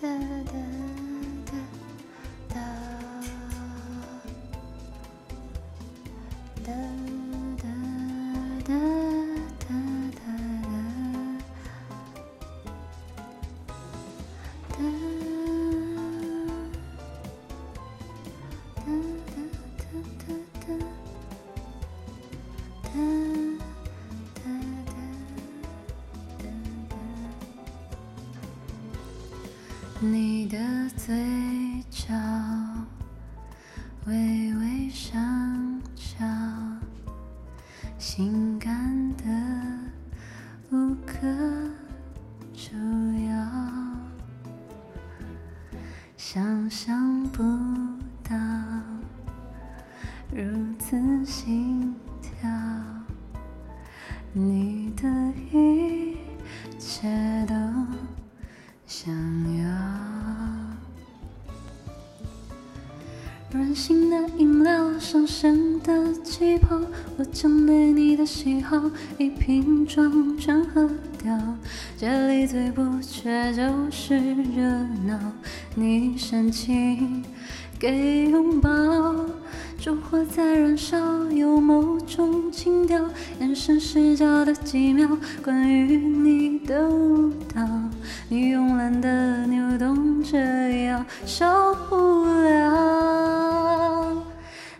哒哒哒哒。哒。你的嘴角微微上翘，性感的无可救药，想象不到如此心跳，你的一切想要。软性的饮料，上升的气泡，我将对你的喜好一瓶装全喝掉。这里最不缺就是热闹，你深情给拥抱，烛火在燃烧，有某种情调，眼神失焦的几秒，关于你的舞蹈，你慵懒的扭动着腰，受不了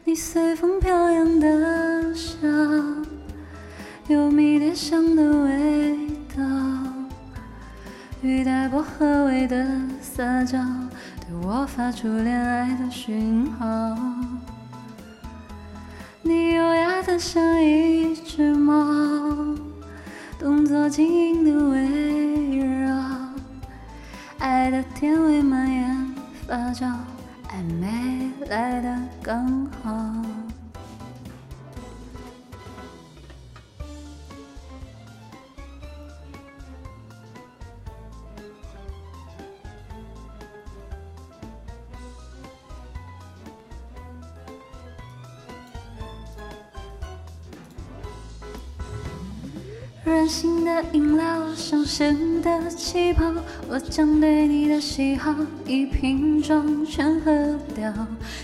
你随风飘扬的笑，有迷迭香的味道，语带薄荷味的撒娇，对我发出恋爱的讯号。你优雅的像一只猫，动作轻盈的围绕，爱的甜味蔓延发酵，暧昧来的刚好。软性的饮料，上升的气泡，我将对你的喜好一瓶装全喝掉。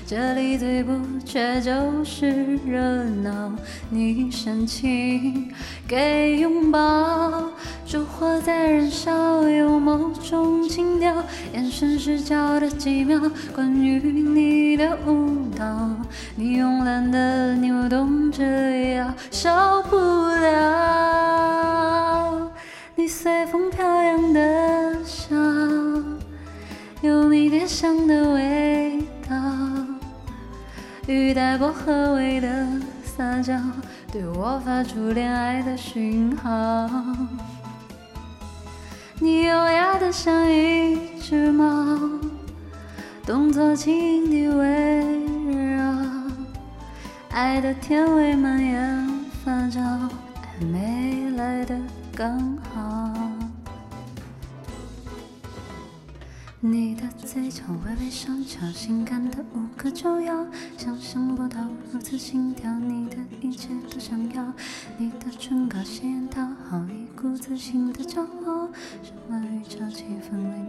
这里最不缺就是热闹，你深情给拥抱，烛火在燃烧，有某种情调，眼神失焦的几秒，关于你的舞蹈，你慵懒的扭动着腰，受不随风飘扬的笑，有迷迭香的味道，语带薄荷味的撒娇，对我发出恋爱的讯号。你优雅的像一只猫，动作轻盈地围绕，爱的甜味蔓延发酵，暧昧来的刚好。你的嘴角微微上翘，性感的无可救药，想象不到如此心跳，你的一切都想要。你的唇膏鲜艳讨好，一股自信的骄傲，什么预兆气氛微